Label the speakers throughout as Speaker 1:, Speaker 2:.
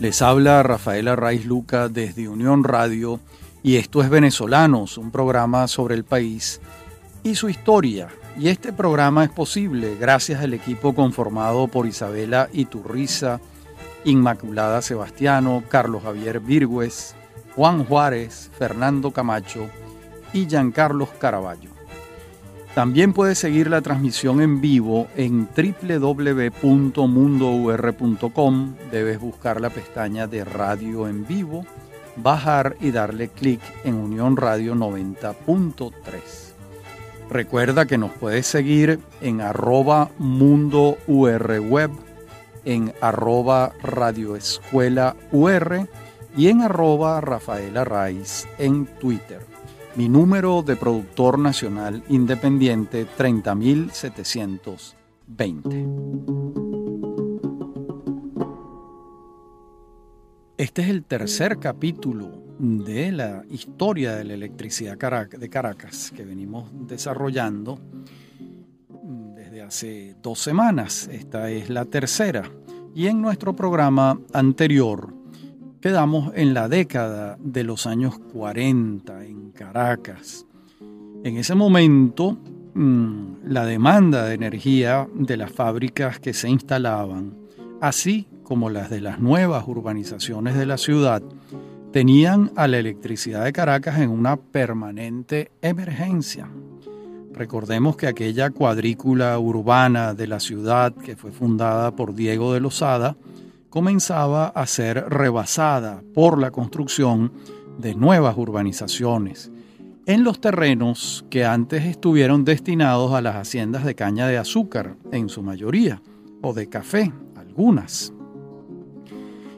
Speaker 1: Les habla Rafaela Raiz Luca desde Unión Radio y esto es Venezolanos, un programa sobre el país y su historia. Y este programa es posible gracias al equipo conformado por Isabela Iturriza, Inmaculada Sebastiano, Carlos Javier Virgües, Juan Juárez, Fernando Camacho y Giancarlos Caraballo. También puedes seguir la transmisión en vivo en www.mundour.com. Debes buscar la pestaña de radio en vivo, bajar y darle clic en Unión Radio 90.3. Recuerda que nos puedes seguir en arroba mundo web, en arroba radioescuela ur y en arroba Rafaela en Twitter. Mi número de productor nacional independiente 30720. Este es el tercer capítulo de la historia de la electricidad de Caracas que venimos desarrollando desde hace dos semanas. Esta es la tercera. Y en nuestro programa anterior quedamos en la década de los años 40 en Caracas. En ese momento, mm, la demanda de energía de las fábricas que se instalaban, así como las de las nuevas urbanizaciones de la ciudad, tenían a la electricidad de Caracas en una permanente emergencia. Recordemos que aquella cuadrícula urbana de la ciudad que fue fundada por Diego de Lozada comenzaba a ser rebasada por la construcción de nuevas urbanizaciones en los terrenos que antes estuvieron destinados a las haciendas de caña de azúcar, en su mayoría, o de café, algunas.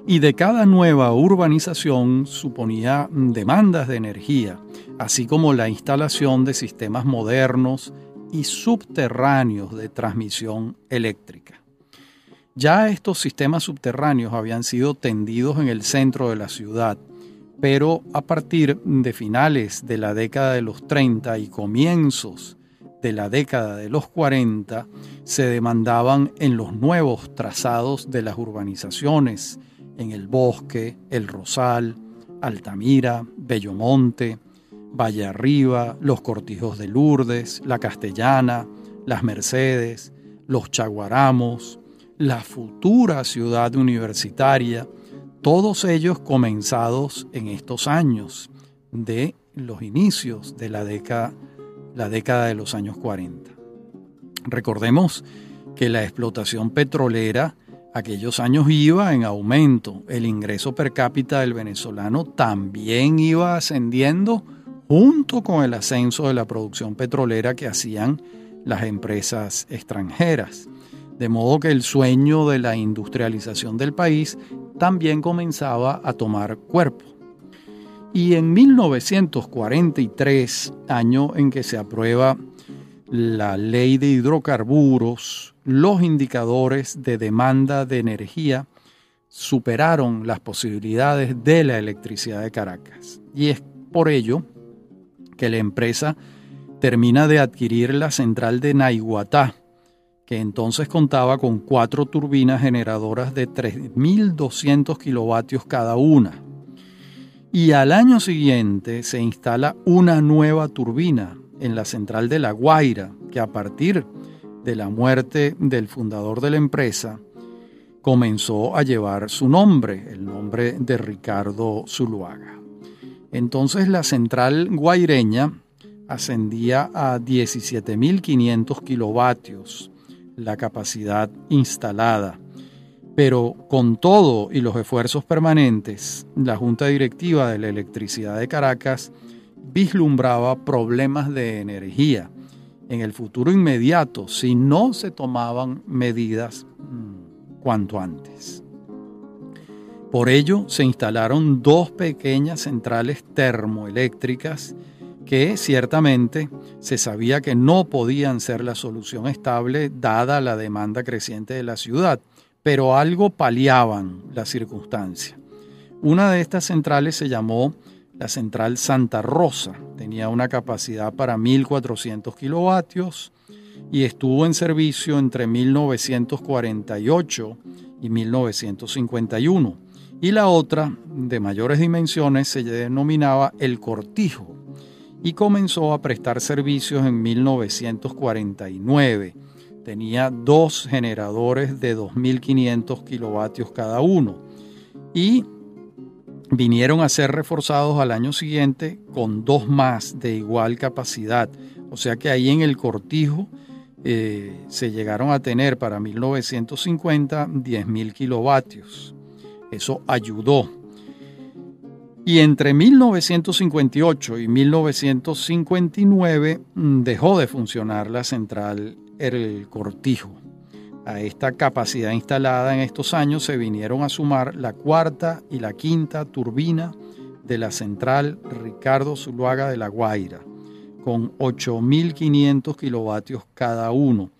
Speaker 1: Y de cada nueva urbanización suponía demandas de energía, así como la instalación de sistemas modernos y subterráneos de transmisión eléctrica. Ya estos sistemas subterráneos habían sido tendidos en el centro de la ciudad, pero a partir de finales de la década de los 30 y comienzos de la década de los 40 se demandaban en los nuevos trazados de las urbanizaciones, en el Bosque, El Rosal, Altamira, Bellomonte, Valle Arriba, los Cortijos de Lourdes, La Castellana, Las Mercedes, los Chaguaramos, la futura ciudad universitaria, todos ellos comenzados en estos años de los inicios de la década, de los años 40. Recordemos que la explotación petrolera aquellos años iba en aumento, el ingreso per cápita del venezolano también iba ascendiendo junto con el ascenso de la producción petrolera que hacían las empresas extranjeras de modo que el sueño de la industrialización del país también comenzaba a tomar cuerpo. Y en 1943, año en que se aprueba la ley de hidrocarburos, los indicadores de demanda de energía superaron las posibilidades de la electricidad de Caracas. Y es por ello que la empresa termina de adquirir la central de Naiguatá, que entonces contaba con cuatro turbinas generadoras de 3.200 kilovatios cada una. Y al año siguiente se instala una nueva turbina en la central de La Guaira, que a partir de la muerte del fundador de la empresa, comenzó a llevar su nombre, el nombre de Ricardo Zuluaga. Entonces la central guaireña ascendía a 17.500 kilovatios la capacidad instalada. Pero con todo y los esfuerzos permanentes, la Junta Directiva de la Electricidad de Caracas vislumbraba problemas de energía en el futuro inmediato si no se tomaban medidas mm, cuanto antes. Por ello se instalaron dos pequeñas centrales termoeléctricas que ciertamente se sabía que no podían ser la solución estable dada la demanda creciente de la ciudad, pero algo paliaban la circunstancia. Una de estas centrales se llamó la central Santa Rosa, tenía una capacidad para 1.400 kilovatios y estuvo en servicio entre 1948 y 1951 y la otra, de mayores dimensiones, se denominaba El Cortijo y comenzó a prestar servicios en 1949. Tenía dos generadores de 2.500 kilovatios cada uno y vinieron a ser reforzados al año siguiente con dos más de igual capacidad. O sea que ahí en el cortijo eh, se llegaron a tener para 1950 10.000 kilovatios. Eso ayudó. Y entre 1958 y 1959 mm, dejó de funcionar la central El Cortijo. A esta capacidad instalada en estos años se vinieron a sumar la cuarta y la quinta turbina de la central Ricardo Zuluaga de La Guaira, con 8.500 kilovatios cada uno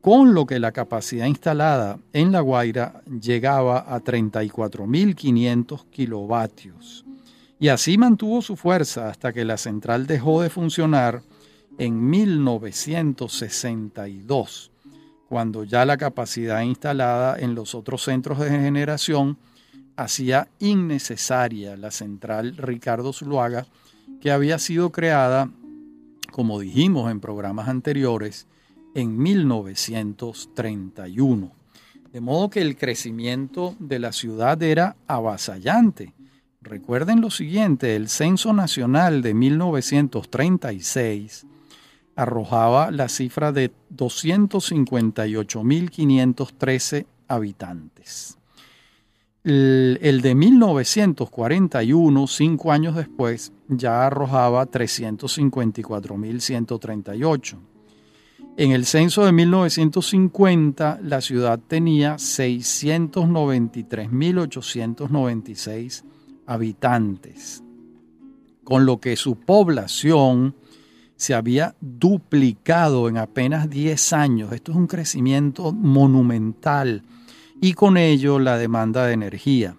Speaker 1: con lo que la capacidad instalada en La Guaira llegaba a 34.500 kilovatios. Y así mantuvo su fuerza hasta que la central dejó de funcionar en 1962, cuando ya la capacidad instalada en los otros centros de generación hacía innecesaria la central Ricardo Zuluaga, que había sido creada, como dijimos en programas anteriores, en 1931. De modo que el crecimiento de la ciudad era avasallante. Recuerden lo siguiente, el Censo Nacional de 1936 arrojaba la cifra de 258.513 habitantes. El, el, de 1941, cinco años después, ya arrojaba 354.138. En el censo de 1950, la ciudad tenía 693.896 habitantes, con lo que su población se había duplicado en apenas 10 años. Esto es un crecimiento monumental y con ello la demanda de energía.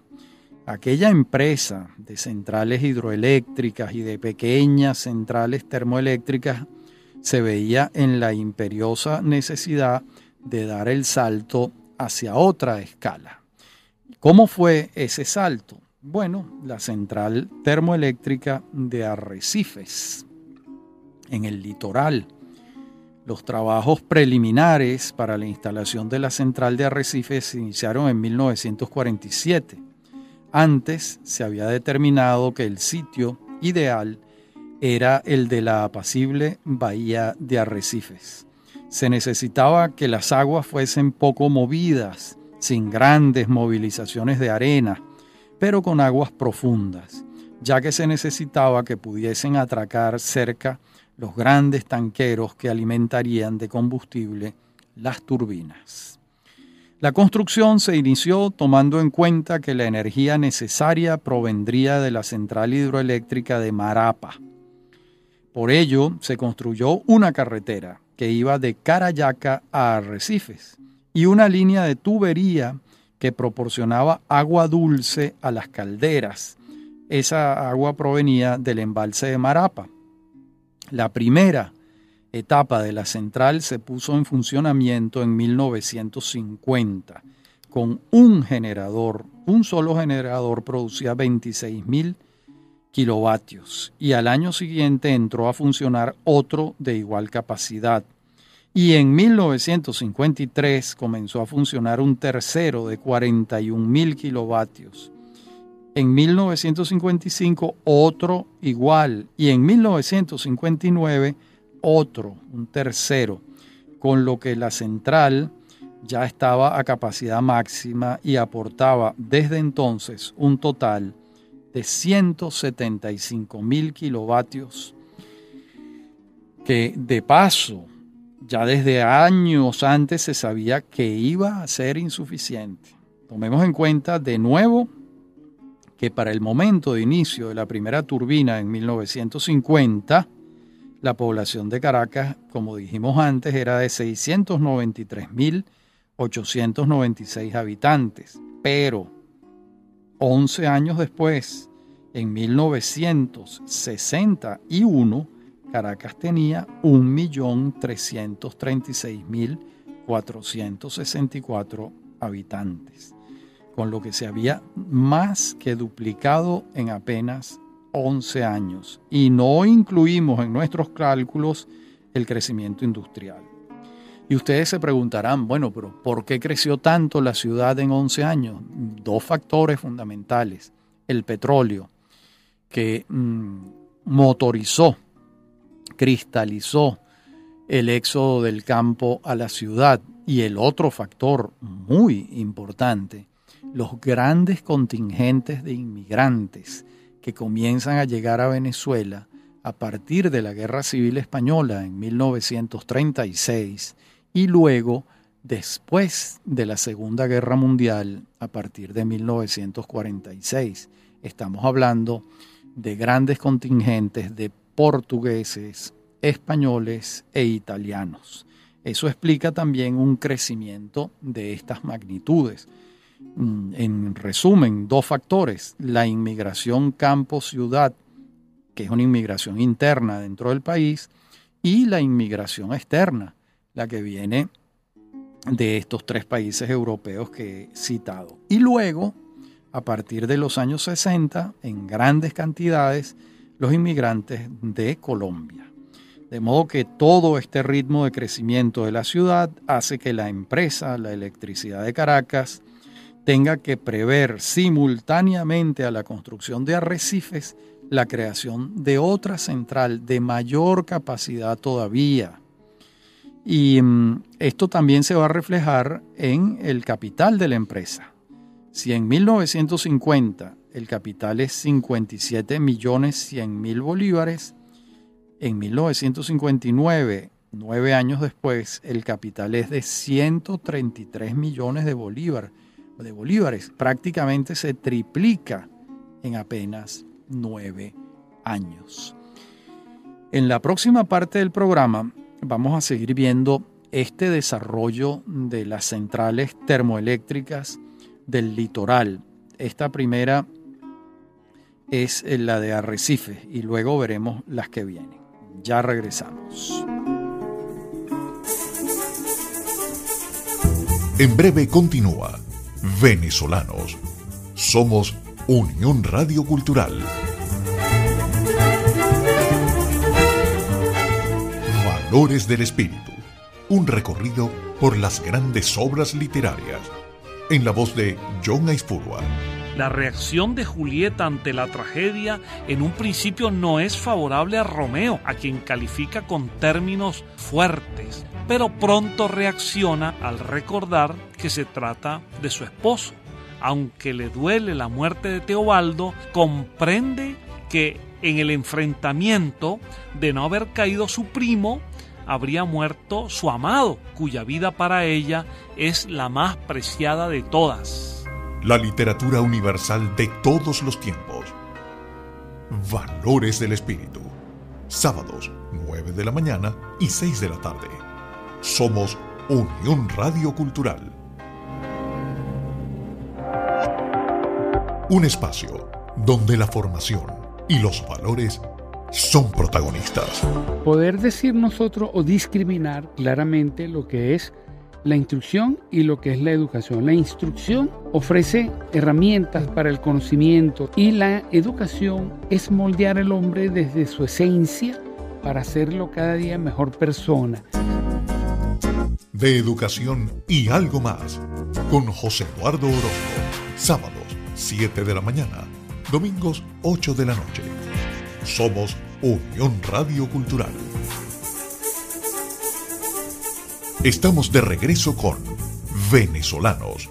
Speaker 1: Aquella empresa de centrales hidroeléctricas y de pequeñas centrales termoeléctricas se veía en la imperiosa necesidad de dar el salto hacia otra escala. ¿Cómo fue ese salto? Bueno, la central termoeléctrica de Arrecifes, en el litoral. Los trabajos preliminares para la instalación de la central de Arrecifes se iniciaron en 1947. Antes se había determinado que el sitio ideal era el de la apacible bahía de Arrecifes. Se necesitaba que las aguas fuesen poco movidas, sin grandes movilizaciones de arena, pero con aguas profundas, ya que se necesitaba que pudiesen atracar cerca los grandes tanqueros que alimentarían de combustible las turbinas. La construcción se inició tomando en cuenta que la energía necesaria provendría de la central hidroeléctrica de Marapa, por ello se construyó una carretera que iba de Carayaca a Arrecifes y una línea de tubería que proporcionaba agua dulce a las calderas. Esa agua provenía del embalse de Marapa. La primera etapa de la central se puso en funcionamiento en 1950 con un generador, un solo generador producía 26.000 kilovatios y al año siguiente entró a funcionar otro de igual capacidad. Y en 1953 comenzó a funcionar un tercero de 41 mil kilovatios. En 1955 otro igual y en 1959 otro, un tercero, con lo que la central ya estaba a capacidad máxima y aportaba desde entonces un total de 175 mil kilovatios, que de paso, ya desde años antes se sabía que iba a ser insuficiente. Tomemos en cuenta de nuevo que para el momento de inicio de la primera turbina en 1950, la población de Caracas, como dijimos antes, era de 693.896 habitantes, pero 11 años después, en 1961, Caracas tenía 1.336.464 habitantes. con lo que se había más que duplicado en apenas 11 años. Y no incluimos en nuestros cálculos el crecimiento industrial. Y ustedes se preguntarán, bueno, pero ¿por qué creció tanto la ciudad en 11 años? Dos factores fundamentales. El petróleo, que mm, motorizó, cristalizó el éxodo del campo a la ciudad. Y el otro factor muy importante, los grandes contingentes de inmigrantes que comienzan a llegar a Venezuela a partir de la Guerra Civil Española en 1936 y luego después de la Segunda Guerra Mundial a partir de 1946. Estamos hablando de grandes contingentes de portugueses, españoles e italianos. Eso explica también un crecimiento de estas magnitudes. Mm, en resumen, dos factores, la inmigración campo-ciudad, que es una inmigración interna dentro del país, y la inmigración externa, la que viene de estos tres países europeos que he citado. Y luego, a partir de los años 60, en grandes cantidades, los inmigrantes de Colombia. De modo que todo este ritmo de crecimiento de la ciudad hace que la empresa, la electricidad de Caracas, tenga que prever simultáneamente a la construcción de arrecifes la creación de otra central de mayor capacidad todavía. Y mm, esto también se va a reflejar en el capital de la empresa. Si en 1950 el capital es 57 millones 100 mil bolívares, en 1959, nueve años después, el capital es de 133 millones de bolívares de bolívares. Prácticamente se triplica en apenas nueve años. En la próxima parte del programa vamos a seguir viendo este desarrollo de las centrales termoeléctricas del litoral. Esta primera es la de Arrecife y luego veremos las que vienen. Ya regresamos.
Speaker 2: En breve continúa venezolanos. Somos Unión Radio Cultural. Valores del Espíritu. Un recorrido por las grandes obras literarias. En la voz de John Aispurua.
Speaker 3: La reacción de Julieta ante la tragedia en un principio no es favorable a Romeo, a quien califica con términos fuertes, pero pronto reacciona al recordar que se trata de su esposo. Aunque le duele la muerte de Teobaldo, comprende que en el enfrentamiento de no haber caído su primo, habría muerto su amado, cuya vida para ella es la más preciada de todas.
Speaker 2: La literatura universal de todos los tiempos. Valores del Espíritu. Sábados, 9 de la mañana y 6 de la tarde. Somos Unión Radio Cultural. Un espacio donde la formación y los valores son protagonistas.
Speaker 4: Poder decir nosotros o discriminar claramente lo que es la instrucción y lo que es la educación. La instrucción ofrece herramientas para el conocimiento y la educación es moldear al hombre desde su esencia para hacerlo cada día mejor persona
Speaker 2: de educación y algo más con José Eduardo Orozco. Sábados 7 de la mañana, domingos 8 de la noche. Somos Unión Radio Cultural. Estamos de regreso con Venezolanos.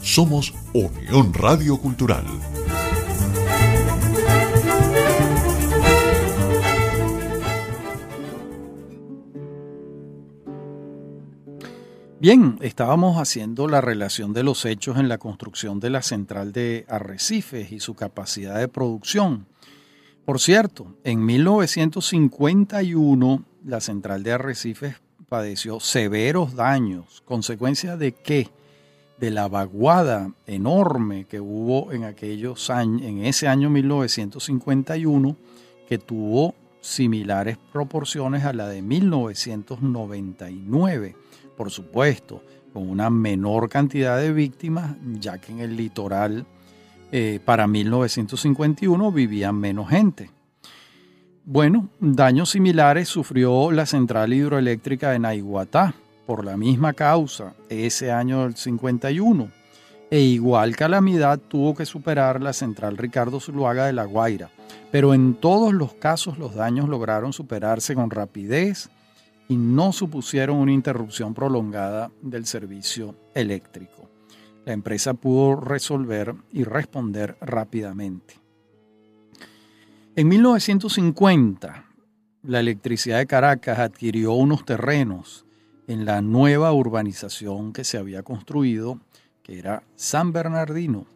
Speaker 2: Somos Unión Radio Cultural.
Speaker 1: Bien, estábamos haciendo la relación de los hechos en la construcción de la central de Arrecifes y su capacidad de producción. Por cierto, en 1951 la central de Arrecifes padeció severos daños, consecuencia de qué? De la vaguada enorme que hubo en aquellos años, en ese año 1951, que tuvo similares proporciones a la de 1999 por supuesto, con una menor cantidad de víctimas, ya que en el litoral eh, para 1951 vivían menos gente. Bueno, daños similares sufrió la central hidroeléctrica de Naiguatá por la misma causa ese año del 51 e igual calamidad tuvo que superar la central Ricardo Zuluaga de La Guaira, pero en todos los casos los daños lograron superarse con rapidez y no supusieron una interrupción prolongada del servicio eléctrico. La empresa pudo resolver y responder rápidamente. En 1950, la electricidad de Caracas adquirió unos terrenos en la nueva urbanización que se había construido, que era San Bernardino,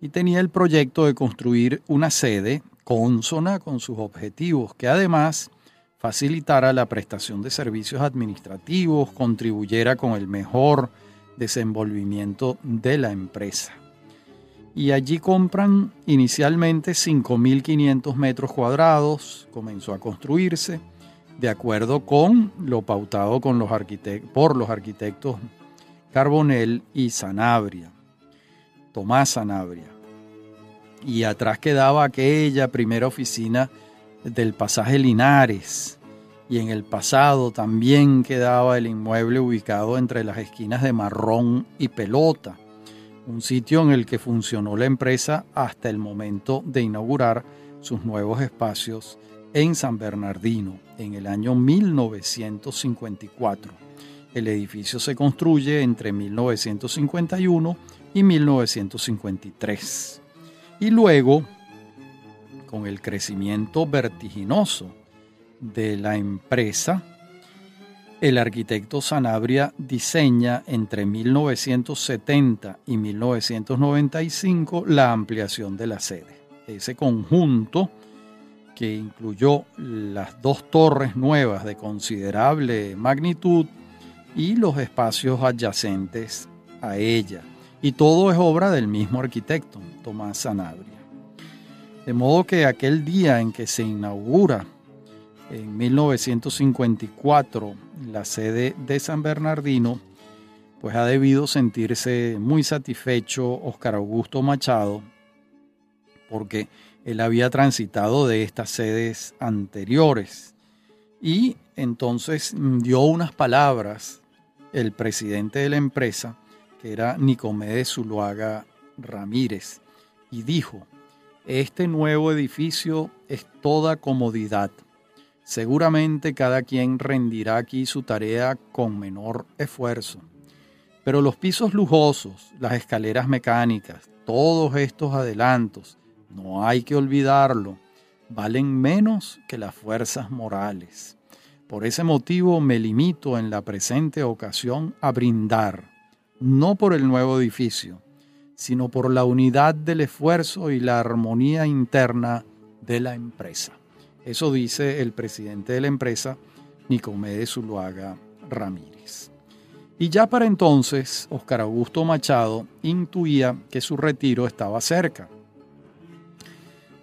Speaker 1: y tenía el proyecto de construir una sede consona con sus objetivos, que además facilitara la prestación de servicios administrativos, contribuyera con el mejor desenvolvimiento de la empresa. Y allí compran inicialmente 5.500 metros cuadrados, comenzó a construirse de acuerdo con lo pautado con los por los arquitectos Carbonell y Sanabria, Tomás Sanabria. Y atrás quedaba aquella primera oficina del pasaje Linares, y en el pasado también quedaba el inmueble ubicado entre las esquinas de Marrón y Pelota, un sitio en el que funcionó la empresa hasta el momento de inaugurar sus nuevos espacios en San Bernardino en el año 1954. El edificio se construye entre 1951 y 1953. Y luego, con el crecimiento vertiginoso de la empresa, el arquitecto Sanabria diseña entre 1970 y 1995 la ampliación de la sede. Ese conjunto, que incluyó las dos torres nuevas de considerable magnitud y los espacios adyacentes a ella. Y todo es obra del mismo arquitecto, Tomás Sanabria. De modo que aquel día en que se inaugura en 1954 la sede de San Bernardino, pues ha debido sentirse muy satisfecho Oscar Augusto Machado, porque él había transitado de estas sedes anteriores. Y entonces dio unas palabras el presidente de la empresa, que era Nicomedes Zuluaga Ramírez, y dijo, este nuevo edificio es toda comodidad Seguramente cada quien rendirá aquí su tarea con menor esfuerzo. Pero los pisos lujosos, las escaleras mecánicas, todos estos adelantos, no hay que olvidarlo, valen menos que las fuerzas morales. Por ese motivo me limito en la presente ocasión a brindar, no por el nuevo edificio, sino por la unidad del esfuerzo y la armonía interna de la empresa. Eso dice el presidente de la empresa, Nicomedes Zuluaga Ramírez. Y ya para entonces, Oscar Augusto Machado intuía que su retiro estaba cerca.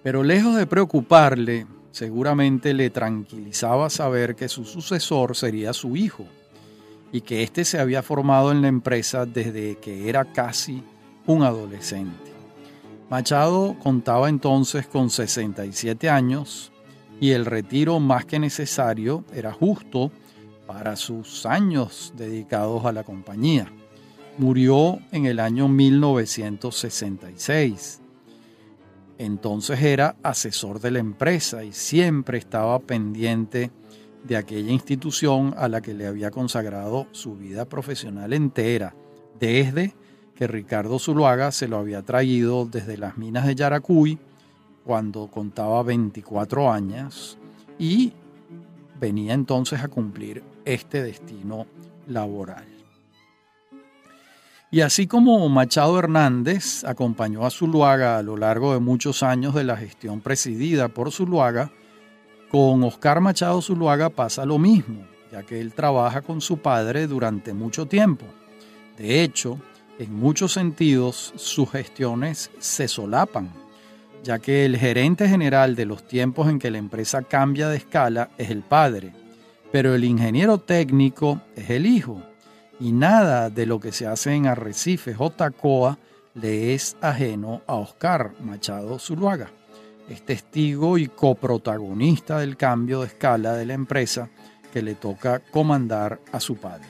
Speaker 1: Pero lejos de preocuparle, seguramente le tranquilizaba saber que su sucesor sería su hijo y que éste se había formado en la empresa desde que era casi un adolescente. Machado contaba entonces con 67 años, y el retiro más que necesario era justo para sus años dedicados a la compañía. Murió en el año 1966. Entonces era asesor de la empresa y siempre estaba pendiente de aquella institución a la que le había consagrado su vida profesional entera, desde que Ricardo Zuluaga se lo había traído desde las minas de Yaracuy cuando contaba 24 años y venía entonces a cumplir este destino laboral. Y así como Machado Hernández acompañó a Zuluaga a lo largo de muchos años de la gestión presidida por Zuluaga, con Oscar Machado Zuluaga pasa lo mismo, ya que él trabaja con su padre durante mucho tiempo. De hecho, en muchos sentidos sus gestiones se solapan ya que el gerente general de los tiempos en que la empresa cambia de escala es el padre, pero el ingeniero técnico es el hijo, y nada de lo que se hace en Arrecifes o Tacoa le es ajeno a Oscar Machado Zuluaga. Es testigo y coprotagonista del cambio de escala de la empresa que le toca comandar a su padre.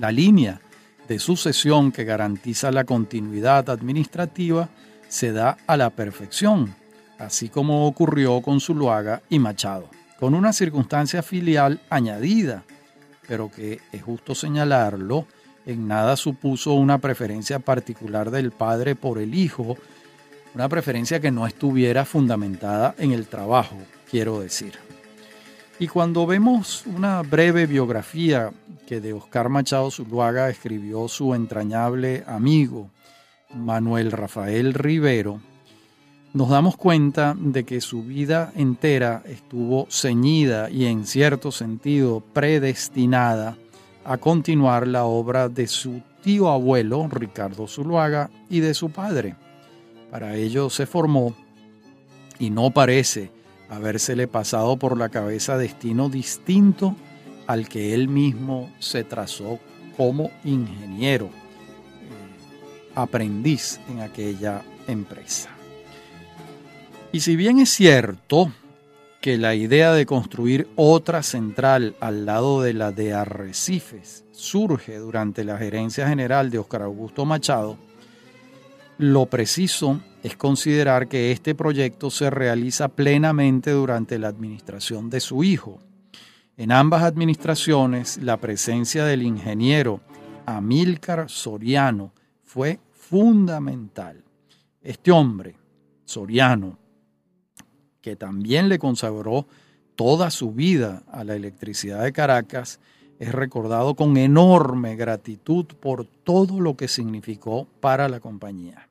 Speaker 1: La línea de sucesión que garantiza la continuidad administrativa se da a la perfección, así como ocurrió con Zuluaga y Machado, con una circunstancia filial añadida, pero que es justo señalarlo, en nada supuso una preferencia particular del padre por el hijo, una preferencia que no estuviera fundamentada en el trabajo, quiero decir. Y cuando vemos una breve biografía que de Oscar Machado Zuluaga escribió su entrañable amigo Manuel Rafael Rivero, nos damos cuenta de que su vida entera estuvo ceñida y en cierto sentido predestinada a continuar la obra de su tío abuelo Ricardo Zuluaga y de su padre. Para ello se formó, y no parece habérsele pasado por la cabeza destino distinto al que él mismo se trazó como ingeniero, aprendiz en aquella empresa. Y si bien es cierto que la idea de construir otra central al lado de la de Arrecifes surge durante la gerencia general de Oscar Augusto Machado, lo preciso es considerar que este proyecto se realiza plenamente durante la administración de su hijo. En ambas administraciones, la presencia del ingeniero Amílcar Soriano fue fundamental. Este hombre, Soriano, que también le consagró toda su vida a la electricidad de Caracas, es recordado con enorme gratitud por todo lo que significó para la compañía.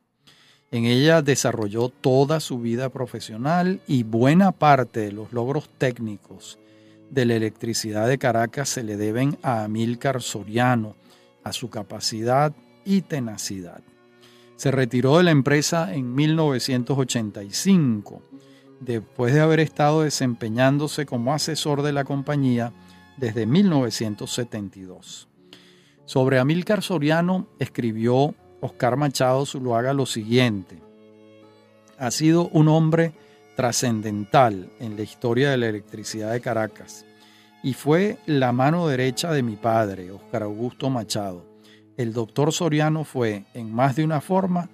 Speaker 1: En ella desarrolló toda su vida profesional y buena parte de los logros técnicos de la electricidad de Caracas se le deben a Amílcar Soriano, a su capacidad y tenacidad. Se retiró de la empresa en 1985, después de haber estado desempeñándose como asesor de la compañía desde 1972. Sobre Amílcar Soriano escribió Oscar Machado Zuluaga lo siguiente. Ha sido un hombre trascendental en la historia de la electricidad de Caracas y fue la mano derecha de mi padre, Oscar Augusto Machado. El doctor Soriano fue, en más de una forma,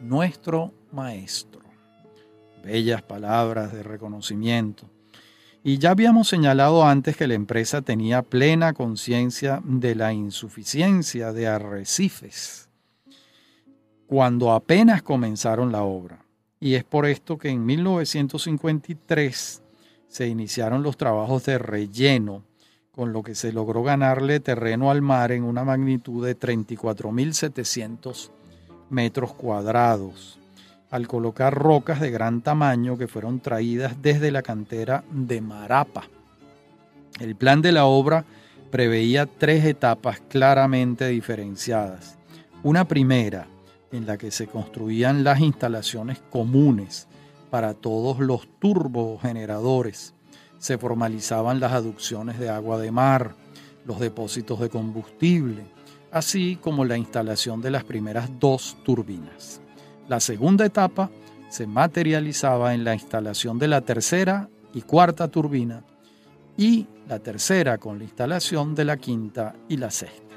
Speaker 1: nuestro maestro. Bellas palabras de reconocimiento y ya habíamos señalado antes que la empresa tenía plena conciencia de la insuficiencia de arrecifes cuando apenas comenzaron la obra. Y es por esto que en 1953 se iniciaron los trabajos de relleno, con lo que se logró ganarle terreno al mar en una magnitud de 34.700 metros cuadrados al colocar rocas de gran tamaño que fueron traídas desde la cantera de Marapa. El plan de la obra preveía tres etapas claramente diferenciadas. Una primera, en la que se construían las instalaciones comunes para todos los turbogeneradores. Se formalizaban las aducciones de agua de mar, los depósitos de combustible, así como la instalación de las primeras dos turbinas. La segunda etapa se materializaba en la instalación de la tercera y cuarta turbina y la tercera con la instalación de la quinta y la sexta.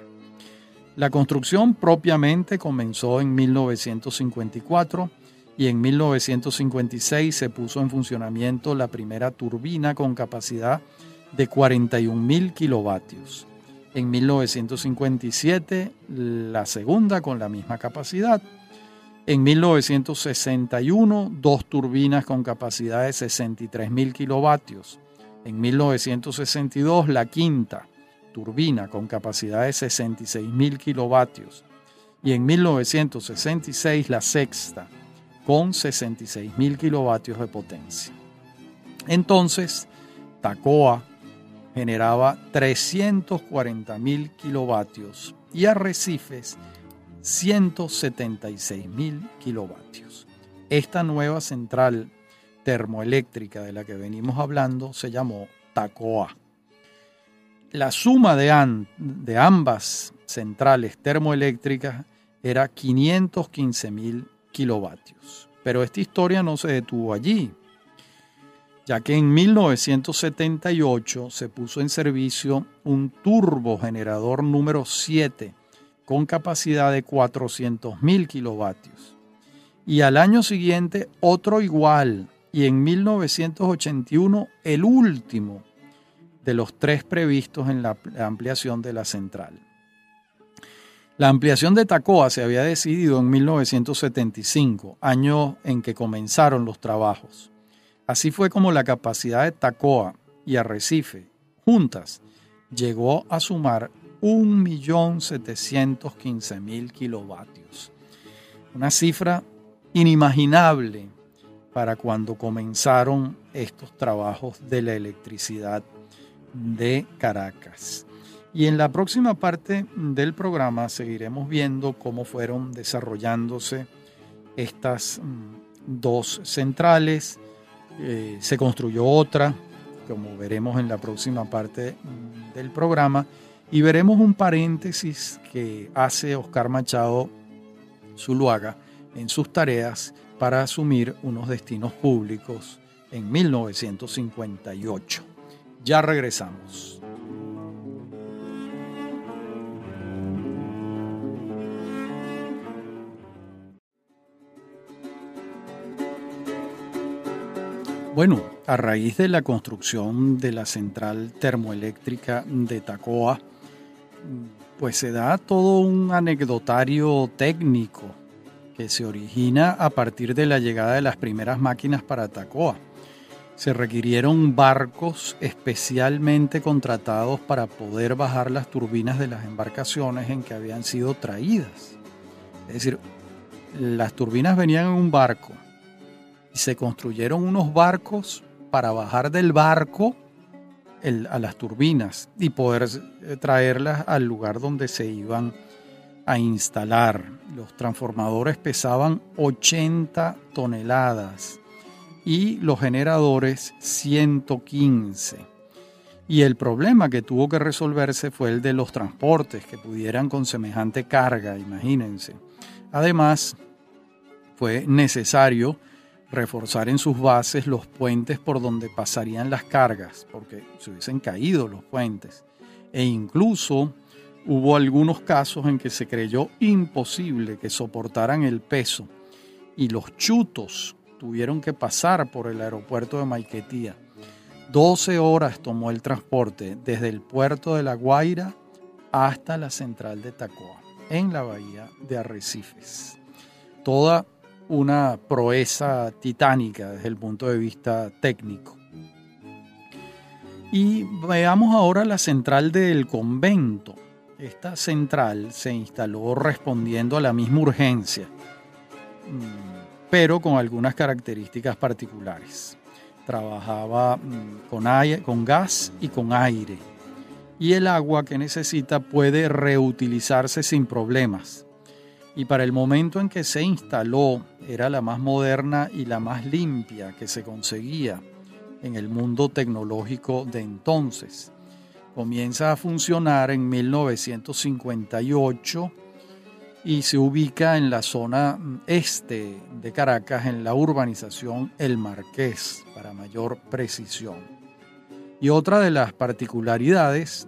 Speaker 1: La construcción propiamente comenzó en 1954 y en 1956 se puso en funcionamiento la primera turbina con capacidad de 41.000 kilovatios. En 1957 la segunda con la misma capacidad en 1961, dos turbinas con capacidad de 63.000 kilovatios. En 1962, la quinta turbina con capacidad de 66.000 kilovatios. Y en 1966, la sexta con 66.000 kilovatios de potencia. Entonces, Tacoa generaba 340.000 kilovatios y Arrecifes 176 mil kilovatios. Esta nueva central termoeléctrica de la que venimos hablando se llamó TACOA. la suma de, ambas centrales termoeléctricas era 515 mil kilovatios. Pero esta historia no se detuvo allí, ya que en 1978 se puso en servicio un turbogenerador número 7 con capacidad de 400 mil kilovatios. Y al año siguiente otro igual, y en 1981 el último de los tres previstos en la ampliación de la central. La ampliación de Tacoa se había decidido en 1975, año en que comenzaron los trabajos. Así fue como la capacidad de Tacoa y Arrecife, juntas, llegó a sumar 1.715.000 kilovatios. Una cifra inimaginable para cuando comenzaron estos trabajos de la electricidad de Caracas. Y en la próxima parte del programa seguiremos viendo cómo fueron desarrollándose estas mm, dos centrales. Eh, se construyó otra, como veremos en la próxima parte mm, del programa. Y veremos un paréntesis que hace Oscar Machado Zuluaga en sus tareas para asumir unos destinos públicos en 1958. Ya regresamos. Bueno, a raíz de la construcción de la central termoeléctrica de Tacoa, pues se da todo un anecdotario técnico que se origina a partir de la llegada de las primeras máquinas para Tacoa se requirieron barcos especialmente contratados para poder bajar las turbinas de las embarcaciones en que habían sido traídas. Es decir, las turbinas venían en un barco se construyeron unos barcos para bajar del barco a las turbinas y poder eh, traerlas al lugar donde se iban a instalar. Los transformadores pesaban 80 toneladas y los generadores 115. Y el problema que tuvo que resolverse fue el de los transportes que pudieran con semejante carga, imagínense. Además, fue necesario reforzar en sus bases los puentes por donde pasarían las cargas, porque se hubiesen caído los puentes. E incluso hubo algunos casos en que se creyó imposible que soportaran el peso y los chutos tuvieron que pasar por el aeropuerto de Maiquetía. 12 horas tomó el transporte desde el puerto de La Guaira hasta la central de Tacoa, en la bahía de Arrecifes. Toda una proeza titánica desde el punto de vista técnico. Y veamos ahora la central del convento. Esta central se instaló respondiendo a la misma urgencia mm, pero con algunas características particulares. Trabajaba mm, con, con gas y con aire. Y el agua que necesita puede reutilizarse sin problemas. Y para el momento en que se instaló era la más moderna y la más limpia que se conseguía en el mundo tecnológico de entonces. Comienza a funcionar en 1958 y se ubica en la zona este de Caracas, en la urbanización El Marqués, para mayor precisión. Y otra de las particularidades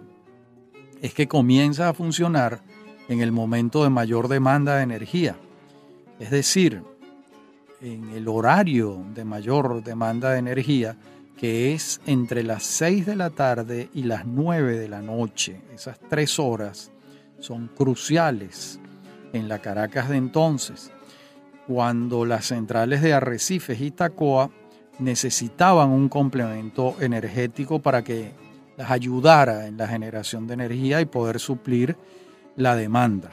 Speaker 1: es que comienza a funcionar en el momento de mayor demanda de energía, es decir, en el horario de mayor demanda de energía, que es entre las 6 de la tarde y las 9 de la noche. Esas tres horas son cruciales en la Caracas de entonces, cuando las centrales de Arrecifes y Tacoa necesitaban un complemento energético para que las ayudara en la generación de energía y poder suplir la demanda,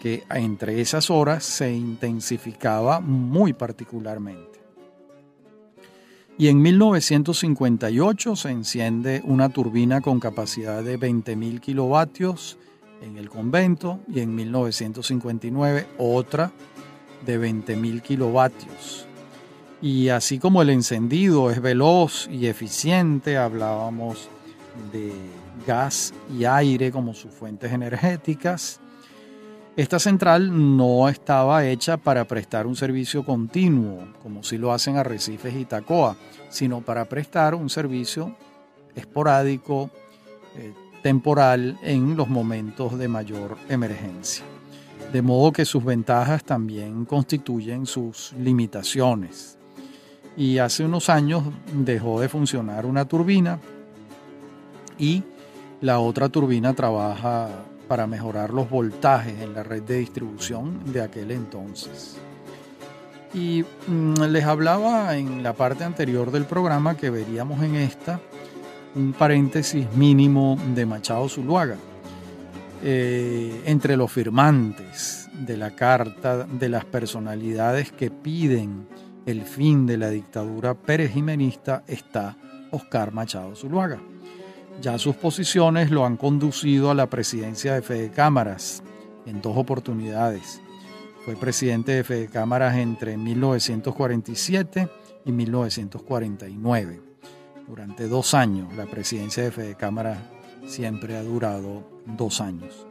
Speaker 1: que entre esas horas se intensificaba muy particularmente. Y en 1958 se enciende una turbina con capacidad de 20.000 kilovatios en el convento y en 1959 otra de 20.000 kilovatios. Y así como el encendido es veloz y eficiente, hablábamos de gas y aire como sus fuentes energéticas. Esta central no estaba hecha para prestar un servicio continuo, como si lo hacen Arrecifes y Tacoa, sino para prestar un servicio esporádico, eh, temporal, en los momentos de mayor emergencia. De modo que sus ventajas también constituyen sus limitaciones. Y hace unos años dejó de funcionar una turbina y la otra turbina trabaja para mejorar los voltajes en la red de distribución de aquel entonces. Y mm, les hablaba en la parte anterior del programa que veríamos en esta un paréntesis mínimo de Machado Zuluaga. Eh, entre los firmantes de la carta de las personalidades que piden el fin de la dictadura perejimenista está Oscar Machado Zuluaga. Ya sus posiciones lo han conducido a la presidencia de Fede Cámaras en dos oportunidades. Fue presidente de Fede Cámaras entre 1947 y 1949. Durante dos años, la presidencia de Fede Cámaras siempre ha durado dos años.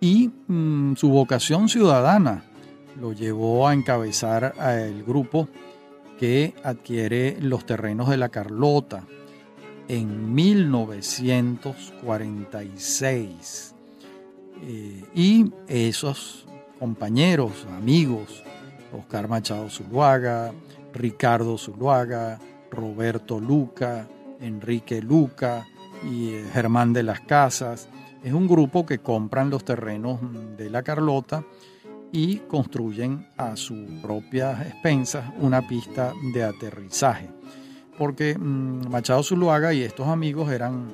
Speaker 1: Y mm, su vocación ciudadana lo llevó a encabezar el grupo que adquiere los terrenos de la Carlota, en 1946. Eh, y esos compañeros, amigos, Oscar Machado Zuluaga, Ricardo Zuluaga, Roberto Luca, Enrique Luca y eh, Germán de las Casas, es un grupo que compran los terrenos de la Carlota y construyen a sus propias expensas una pista de aterrizaje porque mm, Machado Zuluaga y estos amigos eran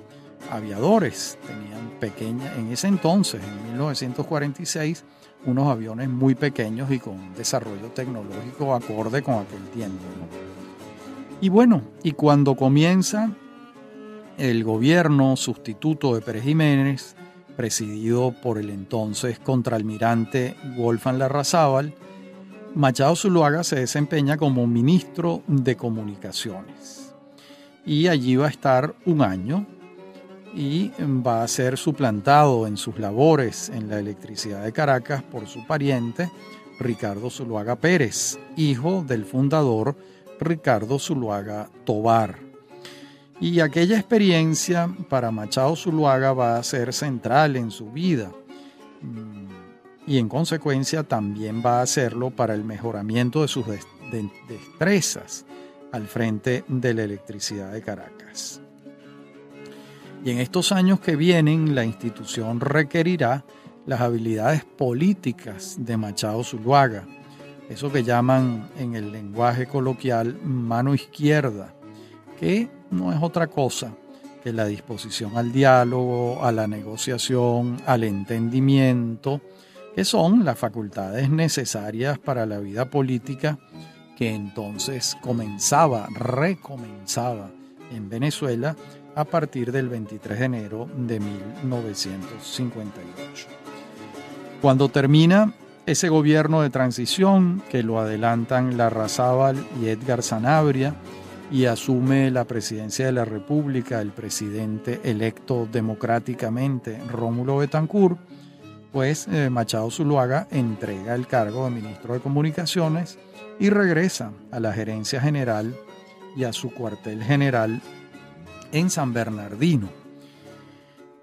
Speaker 1: aviadores, tenían pequeña, en ese entonces, en 1946, unos aviones muy pequeños y con desarrollo tecnológico acorde con aquel tiempo. Y bueno, y cuando comienza el gobierno sustituto de Pérez Jiménez, presidido por el entonces contraalmirante Wolfgang Larrazábal, Machado Zuluaga se desempeña como ministro de Comunicaciones y allí va a estar un año y va a ser suplantado en sus labores en la electricidad de Caracas por su pariente Ricardo Zuluaga Pérez, hijo del fundador Ricardo Zuluaga Tobar. Y aquella experiencia para Machado Zuluaga va a ser central en su vida y en consecuencia también va a hacerlo para el mejoramiento de sus destrezas al frente de la electricidad de Caracas. Y en estos años que vienen, la institución requerirá las habilidades políticas de Machado Zuluaga, eso que llaman en el lenguaje coloquial mano izquierda, que no es otra cosa que la disposición al diálogo, a la negociación, al entendimiento, son las facultades necesarias para la vida política que entonces comenzaba, recomenzaba en Venezuela a partir del 23 de enero de 1958. Cuando termina ese gobierno de transición que lo adelantan Larrazábal y Edgar Sanabria y asume la presidencia de la República el presidente electo democráticamente Rómulo Betancourt, pues eh, Machado Zuluaga entrega el cargo de ministro de Comunicaciones y regresa a la gerencia general y a su cuartel general en San Bernardino.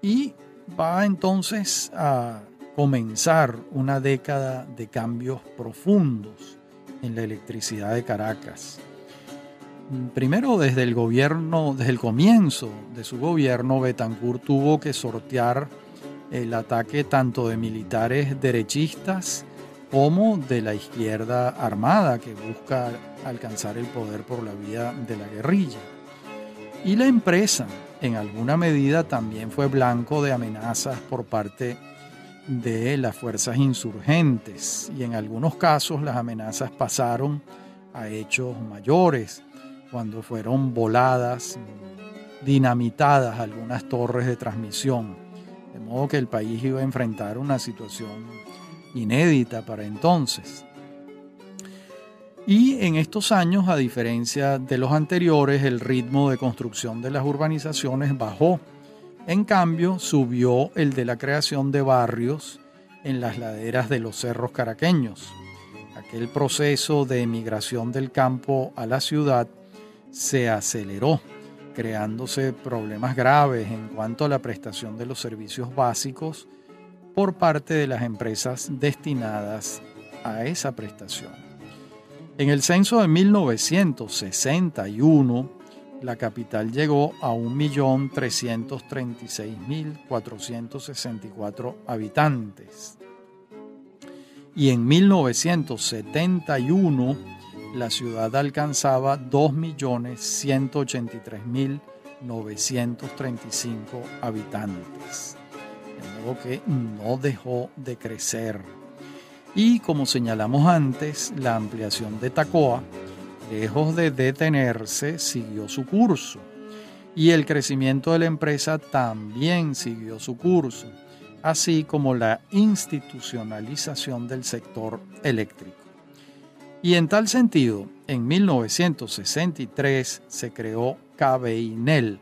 Speaker 1: Y va entonces a comenzar una década de cambios profundos en la electricidad de Caracas. Primero desde el gobierno, desde el comienzo de su gobierno, Betancourt tuvo que sortear el ataque tanto de militares derechistas como de la izquierda armada que busca alcanzar el poder por la vía de la guerrilla. Y la empresa, en alguna medida, también fue blanco de amenazas por parte de las fuerzas insurgentes y en algunos casos las amenazas pasaron a hechos mayores cuando fueron voladas, dinamitadas algunas torres de transmisión modo que el país iba a enfrentar una situación inédita para entonces. Y en estos años, a diferencia de los anteriores, el ritmo de construcción de las urbanizaciones bajó. En cambio, subió el de la creación de barrios en las laderas de los cerros caraqueños. Aquel proceso de emigración del campo a la ciudad se aceleró, creándose problemas graves en cuanto a la prestación de los servicios básicos por parte de las empresas destinadas a esa prestación. En el censo de 1961, la capital llegó a 1.336.464 habitantes. Y en 1971 la ciudad alcanzaba 2.183.935 habitantes. De modo que no dejó de crecer. Y como señalamos antes, la ampliación de Tacoa lejos de detenerse, siguió su curso. Y el crecimiento de la empresa también siguió su curso, así como la institucionalización del sector eléctrico. Y en tal sentido, en 1963 se creó CABEINEL,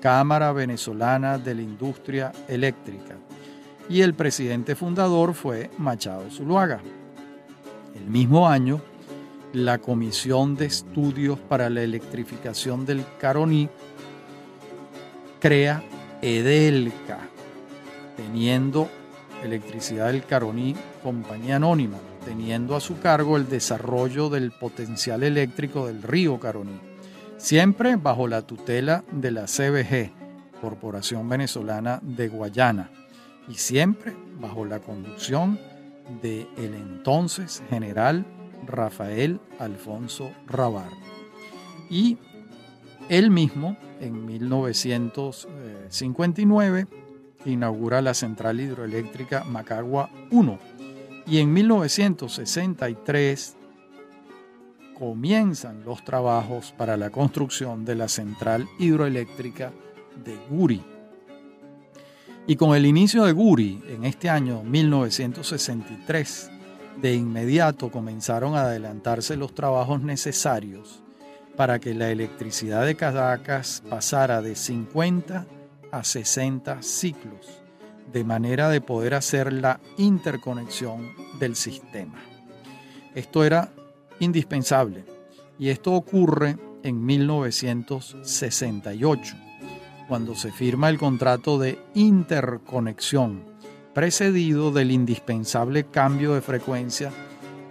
Speaker 1: Cámara Venezolana de la Industria Eléctrica, y el presidente fundador fue Machado Zuluaga. El mismo año, la Comisión de Estudios para la Electrificación del Caroní crea Edelca, teniendo Electricidad del Caroní, compañía anónima, teniendo a su cargo el desarrollo del potencial eléctrico del río Caroní, siempre bajo la tutela de la CBG, Corporación Venezolana de Guayana, y siempre bajo la conducción de el entonces general Rafael Alfonso Rabar. Y él mismo, en 1959, inaugura la central hidroeléctrica Macagua 1 y en 1963 comienzan los trabajos para la construcción de la central hidroeléctrica de Guri. Y con el inicio de Guri en este año 1963, de inmediato comenzaron a adelantarse los trabajos necesarios para que la electricidad de Caracas pasara de 50 a 60 ciclos, de manera de poder hacer la interconexión del sistema. Esto era indispensable y esto ocurre en 1968, cuando se firma el contrato de interconexión precedido del indispensable cambio de frecuencia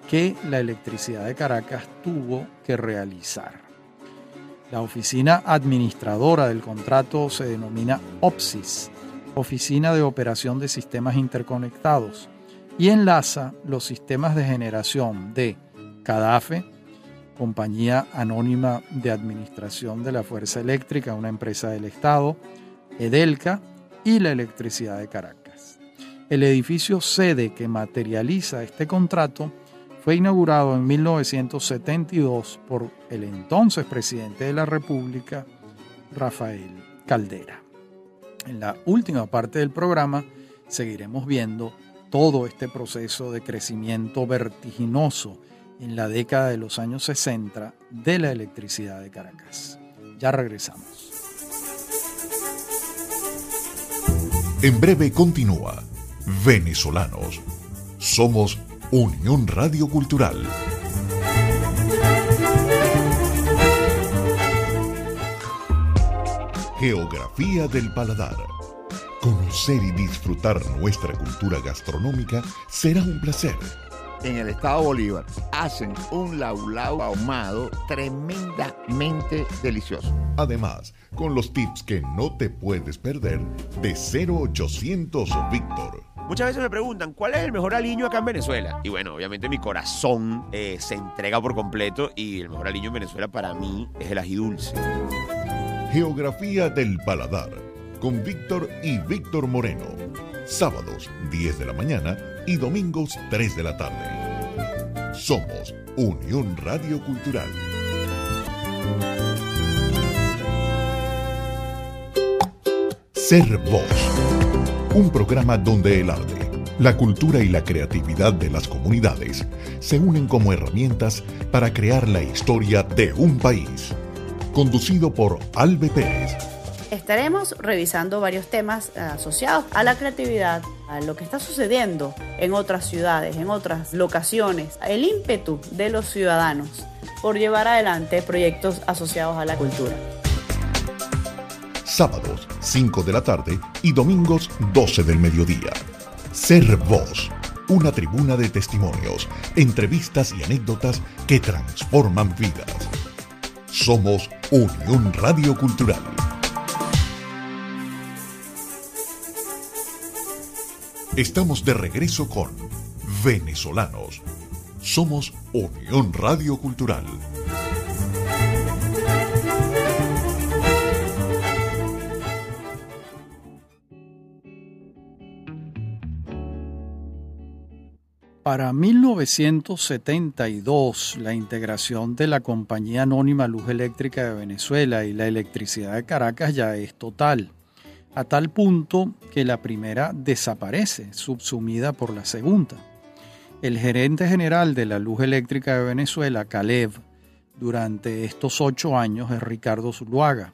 Speaker 1: que la electricidad de Caracas tuvo que realizar. La oficina administradora del contrato se denomina OPSIS, Oficina de Operación de Sistemas Interconectados, y enlaza los sistemas de generación de CADAFE, Compañía Anónima de Administración de la Fuerza Eléctrica, una empresa del Estado, EDELCA y la Electricidad de Caracas. El edificio sede que materializa este contrato fue inaugurado en 1972 por el entonces presidente de la República, Rafael Caldera. En la última parte del programa seguiremos viendo todo este proceso de crecimiento vertiginoso en la década de los años 60 de la electricidad de Caracas. Ya regresamos.
Speaker 2: En breve continúa venezolanos. Somos Unión Radio Cultural. Geografía del Paladar. Conocer y disfrutar nuestra cultura gastronómica será un placer
Speaker 5: en el estado Bolívar hacen un laulau ahumado tremendamente delicioso.
Speaker 2: Además, con los tips que no te puedes perder de 0800 Víctor.
Speaker 6: Muchas veces me preguntan, ¿cuál es el mejor aliño acá en Venezuela? Y bueno, obviamente mi corazón eh, se entrega por completo y el mejor aliño en Venezuela para mí es el ají dulce.
Speaker 2: Geografía del Paladar, con Víctor y Víctor Moreno. Sábados, 10 de la mañana y domingos 3 de la tarde. Somos Unión Radio Cultural. Ser Voz, un programa donde el arte, La cultura y la creatividad de las comunidades se unen como herramientas para crear la historia de un país. Conducido por Albe Pérez.
Speaker 7: Estaremos revisando varios temas eh, asociados a la creatividad, a lo que está sucediendo en otras ciudades, en otras locaciones, el ímpetu de los ciudadanos por llevar adelante proyectos asociados a la cultura.
Speaker 2: Sábados 5 de la tarde y domingos 12 del mediodía. Ser Voz, una tribuna de testimonios, entrevistas y anécdotas que transforman vidas. Somos Unión Radio Cultural. Estamos de regreso con Venezolanos. Somos Unión Radio Cultural.
Speaker 1: Para 1972, la integración de la Compañía Anónima Luz Eléctrica de Venezuela y la electricidad de Caracas ya es total a tal punto que la primera desaparece, subsumida por la segunda. El gerente general de la luz eléctrica de Venezuela, Caleb, durante estos ocho años es Ricardo Zuluaga,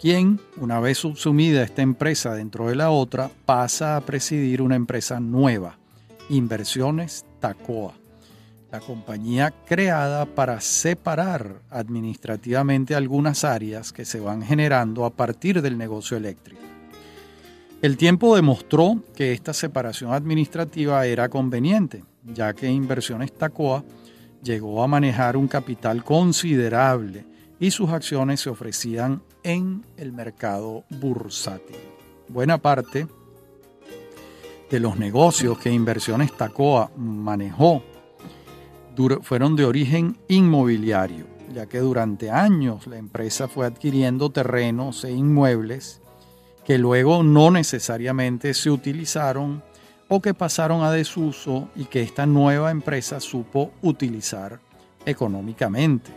Speaker 1: quien, una vez subsumida esta empresa dentro de la otra, pasa a presidir una empresa nueva, Inversiones Tacoa, la compañía creada para separar administrativamente algunas áreas que se van generando a partir del negocio eléctrico. El tiempo demostró que esta separación administrativa era conveniente, ya que Inversiones Tacoa llegó a manejar un capital considerable y sus acciones se ofrecían en el mercado bursátil. Buena parte de los negocios que Inversiones Tacoa manejó fueron de origen inmobiliario, ya que durante años la empresa fue adquiriendo terrenos e inmuebles que luego no necesariamente se utilizaron o que pasaron a desuso y que esta nueva empresa supo utilizar económicamente.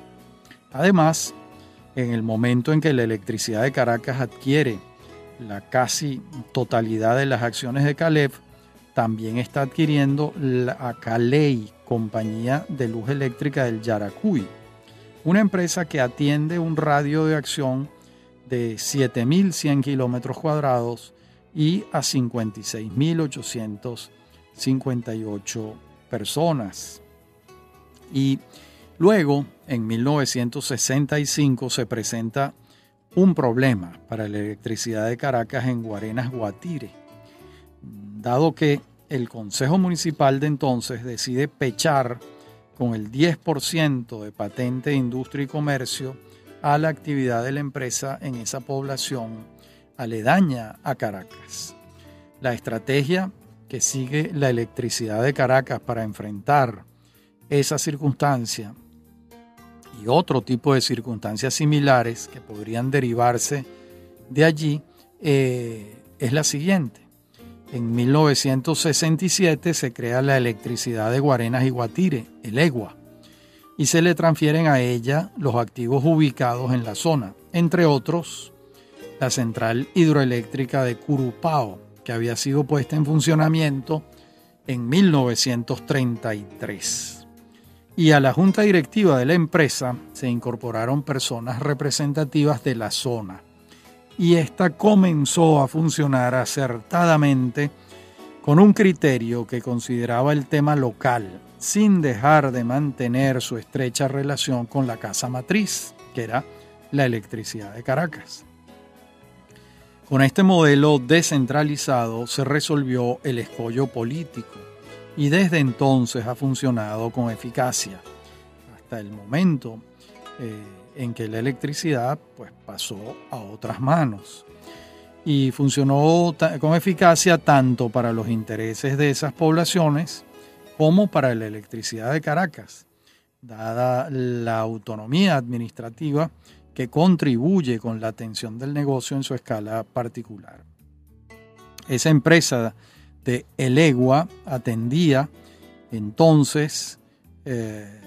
Speaker 1: Además, en el momento en que la electricidad de Caracas adquiere la casi totalidad de las acciones de Caleb, también está adquiriendo la Calei, compañía de luz eléctrica del Yaracuy, una empresa que atiende un radio de acción de 7.100 kilómetros cuadrados y a 56.858 personas. Y luego, en 1965, se presenta un problema para la electricidad de Caracas en Guarenas Guatire, dado que el Consejo Municipal de entonces decide pechar con el 10% de patente de industria y comercio a la actividad de la empresa en esa población aledaña a Caracas. La estrategia que sigue la electricidad de Caracas para enfrentar esa circunstancia y otro tipo de circunstancias similares que podrían derivarse de allí eh, es la siguiente. En 1967 se crea la electricidad de Guarenas y Guatire, el EGUA, y se le transfieren a ella los activos ubicados en la zona, entre otros la central hidroeléctrica de Curupao, que había sido puesta en funcionamiento en 1933. Y a la junta directiva de la empresa se incorporaron personas representativas de la zona. Y esta comenzó a funcionar acertadamente con un criterio que consideraba el tema local, sin dejar de mantener su estrecha relación con la casa matriz, que era la electricidad de Caracas. Con este modelo descentralizado se resolvió el escollo político y desde entonces ha funcionado con eficacia, hasta el momento eh, en que la electricidad pues, pasó a otras manos. Y funcionó con eficacia tanto para los intereses de esas poblaciones, como para la electricidad de Caracas, dada la autonomía administrativa que contribuye con la atención del negocio en su escala particular. Esa empresa de Elegua atendía entonces eh,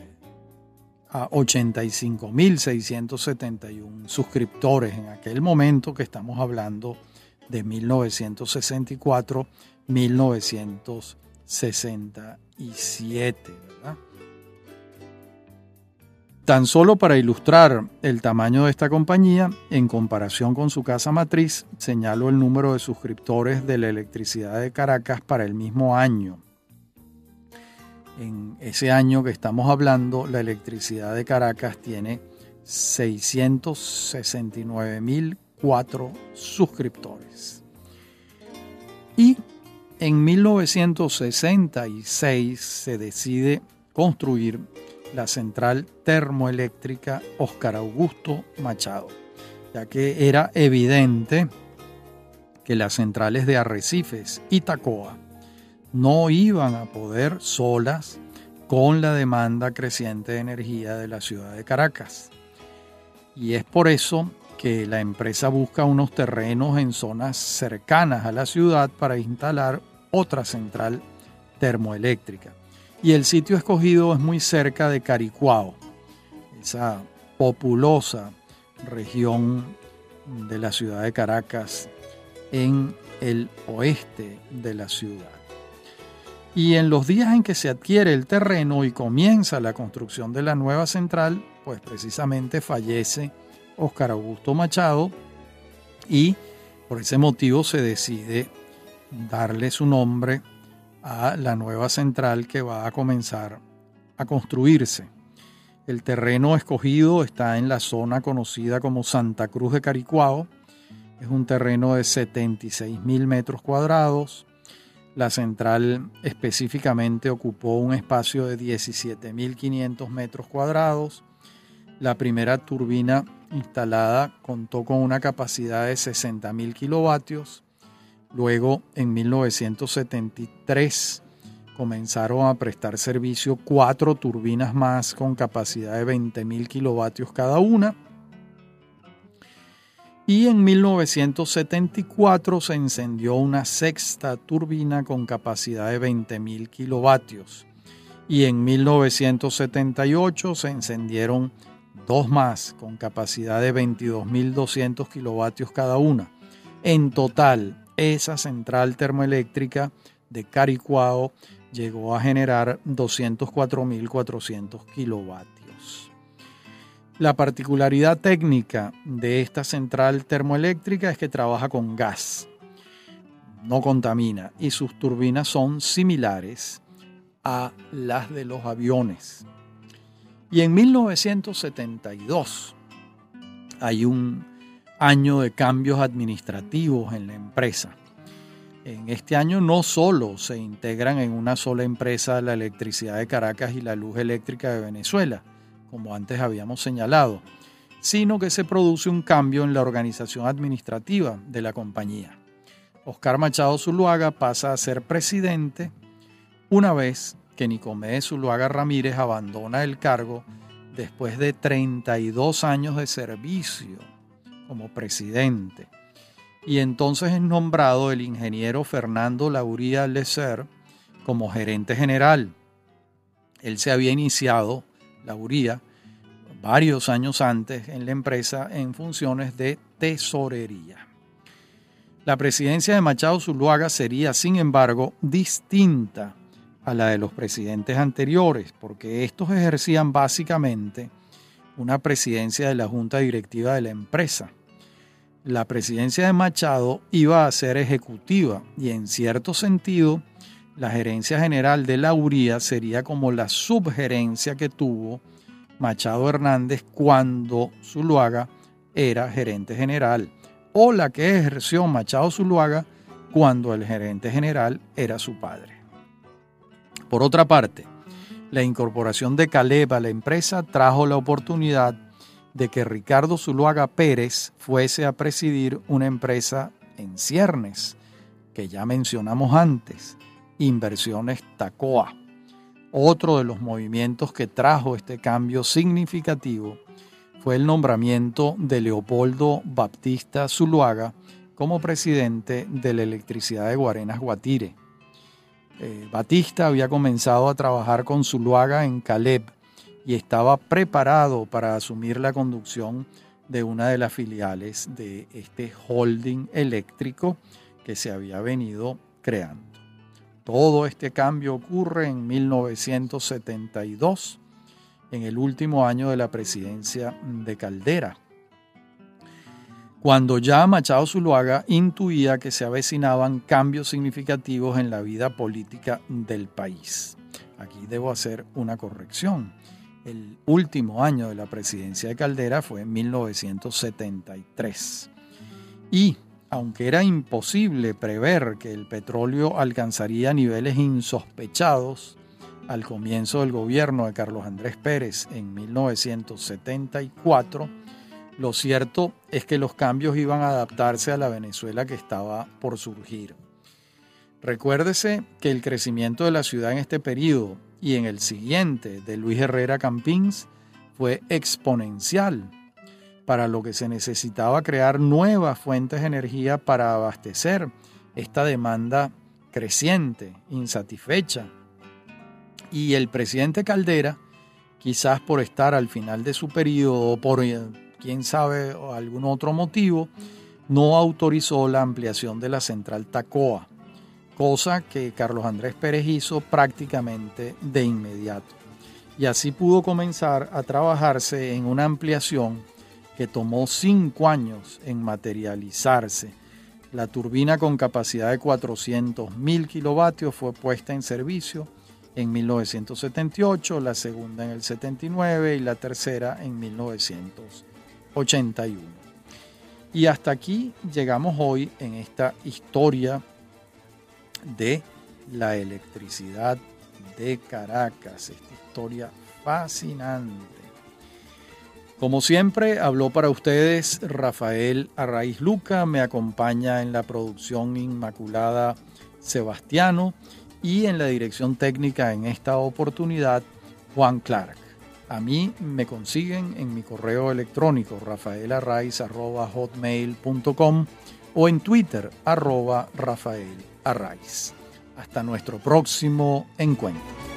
Speaker 1: a 85.671 suscriptores en aquel momento que estamos hablando de 1964 1967. Tan solo para ilustrar el tamaño de esta compañía, en comparación con su casa matriz, señalo el número de suscriptores de la electricidad de Caracas para el mismo año. En ese año que estamos hablando, la electricidad de Caracas tiene 669.004 suscriptores. Y en 1966 se decide construir la central termoeléctrica Óscar Augusto Machado, ya que era evidente que las centrales de Arrecifes y Tacoa no iban a poder solas con la demanda creciente de energía de la ciudad de Caracas. Y es por eso que la empresa busca unos terrenos en zonas cercanas a la ciudad para instalar otra central termoeléctrica y el sitio escogido es muy cerca de Caricuao, esa populosa región de la ciudad de Caracas en el oeste de la ciudad. Y en los días en que se adquiere el terreno y comienza la construcción de la nueva central, pues precisamente fallece Óscar Augusto Machado y por ese motivo se decide darle su nombre a la nueva central que va a comenzar a construirse. El terreno escogido está en la zona conocida como Santa Cruz de Caricuao. Es un terreno de 76 mil metros cuadrados. La central específicamente ocupó un espacio de 17.500 metros cuadrados. La primera turbina instalada contó con una capacidad de 60.000 kilovatios Luego, en 1973, comenzaron a prestar servicio cuatro turbinas más con capacidad de 20.000 kilovatios cada una. Y en 1974 se encendió una sexta turbina con capacidad de 20.000 kilovatios. Y en 1978 se encendieron dos más con capacidad de 22.200 kilovatios cada una. En total, esa central termoeléctrica de Caricuao llegó a generar 204.400 kilovatios. La particularidad técnica de esta central termoeléctrica es que trabaja con gas, no contamina y sus turbinas son similares a las de los aviones. Y en 1972 hay un año de cambios administrativos en la empresa. En este año no solo se integran en una sola empresa la electricidad de Caracas y la luz eléctrica de Venezuela, como antes habíamos señalado, sino que se produce un cambio en la organización administrativa de la compañía. Oscar Machado Zuluaga pasa a ser presidente una vez que Nicomé Zuluaga Ramírez abandona el cargo después de 32 años de servicio como presidente. Y entonces es nombrado el ingeniero Fernando Lauría Lecer como gerente general. Él se había iniciado, Lauría, varios años antes en la empresa en funciones de tesorería. La presidencia de Machado Zuluaga sería, sin embargo, distinta a la de los presidentes anteriores, porque estos ejercían básicamente una presidencia de la junta directiva de la empresa la presidencia de Machado iba a ser ejecutiva y en cierto sentido la gerencia general de la URIA sería como la subgerencia que tuvo Machado Hernández cuando Zuluaga era gerente general o la que ejerció Machado Zuluaga cuando el gerente general era su padre. Por otra parte, la incorporación de Caleb a la empresa trajo la oportunidad de que Ricardo Zuluaga Pérez fuese a presidir una empresa en ciernes, que ya mencionamos antes, Inversiones Tacoa. Otro de los movimientos que trajo este cambio significativo fue el nombramiento de Leopoldo Baptista Zuluaga como presidente de la electricidad de Guarenas Guatire. Eh, Batista había comenzado a trabajar con Zuluaga en Caleb, y estaba preparado para asumir la conducción de una de las filiales de este holding eléctrico que se había venido creando. Todo este cambio ocurre en 1972, en el último año de la presidencia de Caldera, cuando ya Machado Zuluaga intuía que se avecinaban cambios significativos en la vida política del país. Aquí debo hacer una corrección. El último año de la presidencia de Caldera fue en 1973. Y aunque era imposible prever que el petróleo alcanzaría niveles insospechados al comienzo del gobierno de Carlos Andrés Pérez en 1974, lo cierto es que los cambios iban a adaptarse a la Venezuela que estaba por surgir. Recuérdese que el crecimiento de la ciudad en este periodo y en el siguiente de Luis Herrera Campins fue exponencial, para lo que se necesitaba crear nuevas fuentes de energía para abastecer esta demanda creciente, insatisfecha. Y el presidente Caldera, quizás por estar al final de su periodo o por quién sabe algún otro motivo, no autorizó la ampliación de la central Tacoa, cosa que Carlos Andrés Pérez hizo prácticamente de inmediato. Y así pudo comenzar a trabajarse en una ampliación que tomó cinco años en materializarse. La turbina con capacidad de 400.000 kilovatios fue puesta en servicio en 1978, la segunda en el 79 y la tercera en 1981. Y hasta aquí llegamos hoy en esta historia de la electricidad de Caracas, esta historia fascinante. Como siempre, habló para ustedes Rafael Arraiz Luca, me acompaña en la producción Inmaculada Sebastiano y en la dirección técnica en esta oportunidad Juan Clark. A mí me consiguen en mi correo electrónico rafaelarraiz.hotmail.com o en Twitter Rafael Hasta nuestro próximo encuentro.